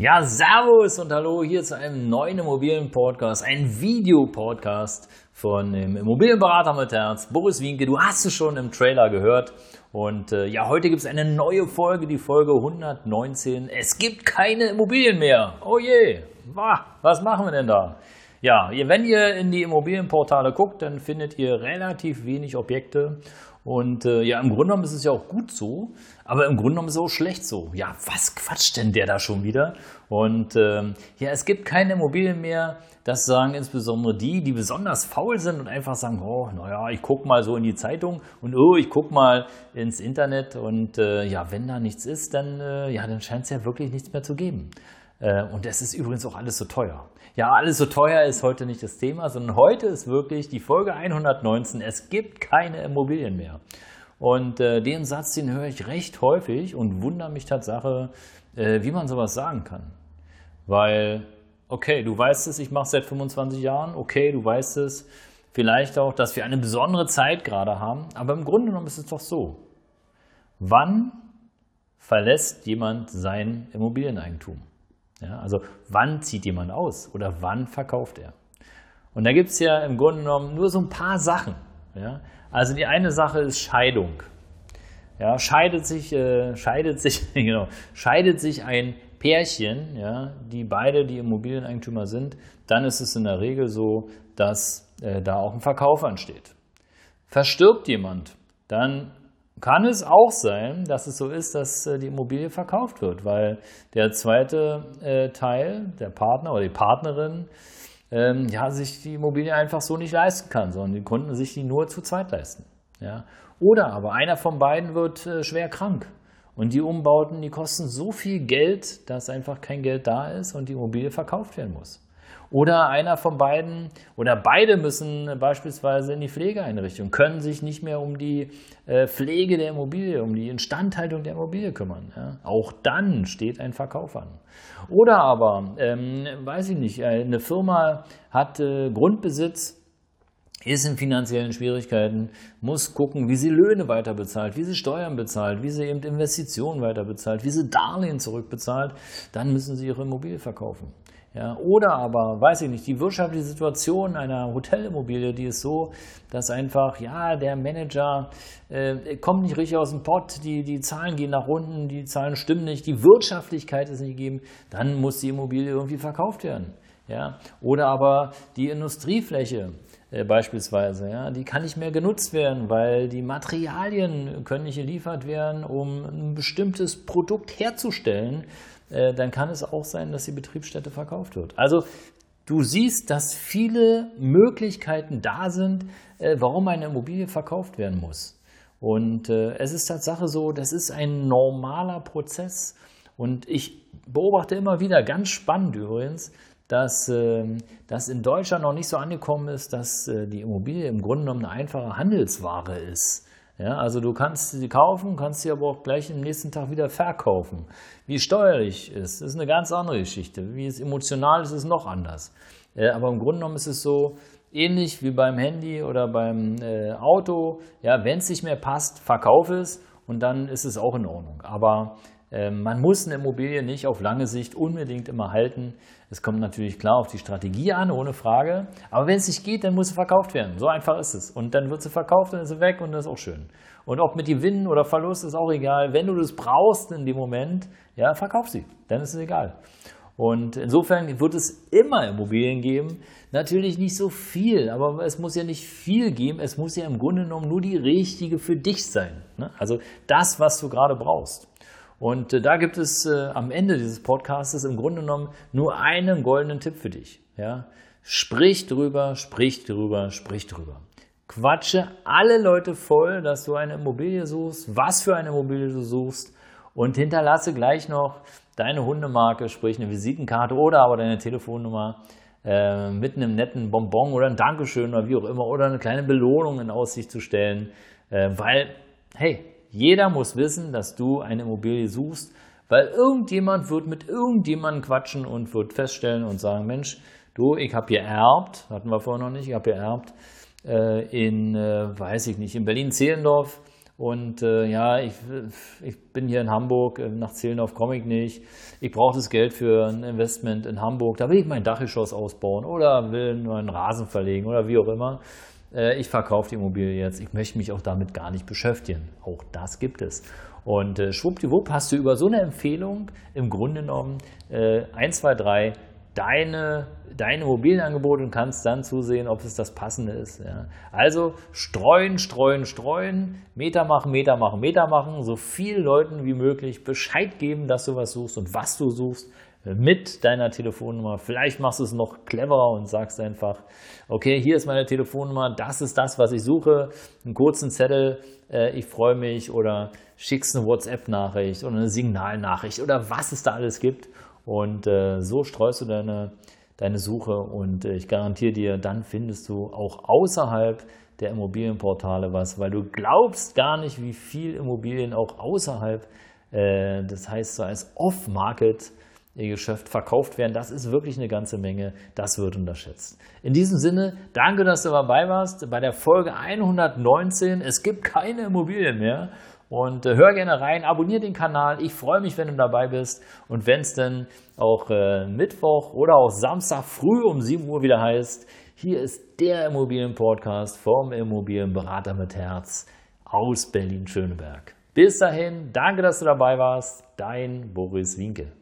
Ja, Servus und Hallo hier zu einem neuen Immobilienpodcast, ein Videopodcast von dem Immobilienberater mit Herz, Boris Wienke. Du hast es schon im Trailer gehört. Und äh, ja, heute gibt es eine neue Folge, die Folge 119. Es gibt keine Immobilien mehr. Oh je, was machen wir denn da? Ja, wenn ihr in die Immobilienportale guckt, dann findet ihr relativ wenig Objekte. Und äh, ja, im Grunde genommen ist es ja auch gut so, aber im Grunde genommen ist es auch schlecht so. Ja, was quatscht denn der da schon wieder? Und ähm, ja, es gibt keine Immobilien mehr. Das sagen insbesondere die, die besonders faul sind und einfach sagen, oh, naja, ich gucke mal so in die Zeitung und oh, ich gucke mal ins Internet und äh, ja, wenn da nichts ist, dann, äh, ja, dann scheint es ja wirklich nichts mehr zu geben. Äh, und es ist übrigens auch alles so teuer. Ja, alles so teuer ist heute nicht das Thema, sondern heute ist wirklich die Folge 119. Es gibt keine Immobilien mehr. Und äh, den Satz, den höre ich recht häufig und wundere mich Tatsache, äh, wie man sowas sagen kann. Weil, okay, du weißt es, ich mache es seit 25 Jahren, okay, du weißt es, vielleicht auch, dass wir eine besondere Zeit gerade haben, aber im Grunde genommen ist es doch so. Wann verlässt jemand sein Immobilieneigentum? Ja, also wann zieht jemand aus oder wann verkauft er? Und da gibt es ja im Grunde genommen nur so ein paar Sachen. Ja? Also die eine Sache ist Scheidung. Ja, scheidet sich, äh, scheidet sich, genau, scheidet sich ein Pärchen, ja, die beide die Immobilieneigentümer sind, dann ist es in der Regel so, dass äh, da auch ein Verkauf ansteht. Verstirbt jemand, dann kann es auch sein, dass es so ist, dass äh, die Immobilie verkauft wird, weil der zweite äh, Teil, der Partner oder die Partnerin, ähm, ja, sich die Immobilie einfach so nicht leisten kann, sondern die Kunden sich die nur zu zweit leisten. Ja. Oder aber einer von beiden wird äh, schwer krank und die Umbauten, die kosten so viel Geld, dass einfach kein Geld da ist und die Immobilie verkauft werden muss. Oder einer von beiden oder beide müssen beispielsweise in die Pflegeeinrichtung, können sich nicht mehr um die äh, Pflege der Immobilie, um die Instandhaltung der Immobilie kümmern. Auch dann steht ein Verkauf an. Oder aber, ähm, weiß ich nicht, äh, eine Firma hat äh, Grundbesitz, ist in finanziellen Schwierigkeiten, muss gucken, wie sie Löhne weiter bezahlt, wie sie Steuern bezahlt, wie sie eben Investitionen weiter bezahlt, wie sie Darlehen zurückbezahlt, dann müssen sie ihre Immobilie verkaufen. Ja, oder aber, weiß ich nicht, die wirtschaftliche Situation einer Hotelimmobilie, die ist so, dass einfach, ja, der Manager äh, kommt nicht richtig aus dem Pott, die, die Zahlen gehen nach unten, die Zahlen stimmen nicht, die Wirtschaftlichkeit ist nicht gegeben, dann muss die Immobilie irgendwie verkauft werden. Ja? Oder aber die Industriefläche äh, beispielsweise, ja, die kann nicht mehr genutzt werden, weil die Materialien können nicht geliefert werden, um ein bestimmtes Produkt herzustellen. Äh, dann kann es auch sein, dass die Betriebsstätte verkauft wird. Also du siehst, dass viele Möglichkeiten da sind, äh, warum eine Immobilie verkauft werden muss. Und äh, es ist Tatsache so, das ist ein normaler Prozess. Und ich beobachte immer wieder, ganz spannend übrigens, dass ähm, das in Deutschland noch nicht so angekommen ist, dass die Immobilie im Grunde genommen eine einfache Handelsware ist. Ja, also du kannst sie kaufen, kannst sie aber auch gleich am nächsten Tag wieder verkaufen. Wie steuerlich ist, ist eine ganz andere Geschichte. Wie es emotional ist, ist noch anders. Äh, aber im Grunde genommen ist es so ähnlich wie beim Handy oder beim äh, Auto. Ja, wenn es nicht mehr passt, verkauf es und dann ist es auch in Ordnung. Aber man muss eine Immobilie nicht auf lange Sicht unbedingt immer halten. Es kommt natürlich klar auf die Strategie an, ohne Frage. Aber wenn es nicht geht, dann muss sie verkauft werden. So einfach ist es. Und dann wird sie verkauft, dann ist sie weg und das ist auch schön. Und ob mit Gewinn oder Verlust ist auch egal. Wenn du das brauchst in dem Moment, ja, verkauf sie. Dann ist es egal. Und insofern wird es immer Immobilien geben. Natürlich nicht so viel, aber es muss ja nicht viel geben. Es muss ja im Grunde genommen nur die richtige für dich sein. Ne? Also das, was du gerade brauchst. Und äh, da gibt es äh, am Ende dieses Podcasts im Grunde genommen nur einen goldenen Tipp für dich. Ja? Sprich drüber, sprich drüber, sprich drüber. Quatsche alle Leute voll, dass du eine Immobilie suchst, was für eine Immobilie du suchst und hinterlasse gleich noch deine Hundemarke, sprich eine Visitenkarte oder aber deine Telefonnummer äh, mit einem netten Bonbon oder ein Dankeschön oder wie auch immer oder eine kleine Belohnung in Aussicht zu stellen, äh, weil, hey, jeder muss wissen, dass du eine Immobilie suchst, weil irgendjemand wird mit irgendjemandem quatschen und wird feststellen und sagen, Mensch, du, ich habe hier erbt, hatten wir vorher noch nicht, ich habe hier erbt, äh, in, äh, weiß ich nicht, in Berlin-Zehlendorf und äh, ja, ich, ich bin hier in Hamburg, äh, nach Zehlendorf komme ich nicht. Ich brauche das Geld für ein Investment in Hamburg. Da will ich mein Dachgeschoss ausbauen oder will nur einen Rasen verlegen oder wie auch immer. Äh, ich verkaufe die Immobilie jetzt. Ich möchte mich auch damit gar nicht beschäftigen. Auch das gibt es. Und äh, schwuppdiwupp hast du über so eine Empfehlung im Grunde genommen äh, 1, 2, 3 deine, dein Immobilienangebot und kannst dann zusehen, ob es das passende ist. Ja. Also streuen, streuen, streuen, Meter machen, Meter machen, Meter machen, so vielen Leuten wie möglich Bescheid geben, dass du was suchst und was du suchst mit deiner Telefonnummer. Vielleicht machst du es noch cleverer und sagst einfach, okay, hier ist meine Telefonnummer, das ist das, was ich suche, einen kurzen Zettel, äh, ich freue mich. Oder schickst eine WhatsApp-Nachricht oder eine Signalnachricht oder was es da alles gibt. Und äh, so streust du deine, deine Suche. Und äh, ich garantiere dir, dann findest du auch außerhalb der Immobilienportale was, weil du glaubst gar nicht, wie viel Immobilien auch außerhalb, äh, das heißt so als Off-Market, ihr Geschäft verkauft werden. Das ist wirklich eine ganze Menge. Das wird unterschätzt. In diesem Sinne, danke, dass du dabei warst bei der Folge 119. Es gibt keine Immobilien mehr. Und äh, hör gerne rein, abonniere den Kanal. Ich freue mich, wenn du dabei bist. Und wenn es dann auch äh, Mittwoch oder auch Samstag früh um 7 Uhr wieder heißt, hier ist der Immobilienpodcast vom Immobilienberater mit Herz aus Berlin-Schöneberg. Bis dahin, danke, dass du dabei warst. Dein Boris Winke.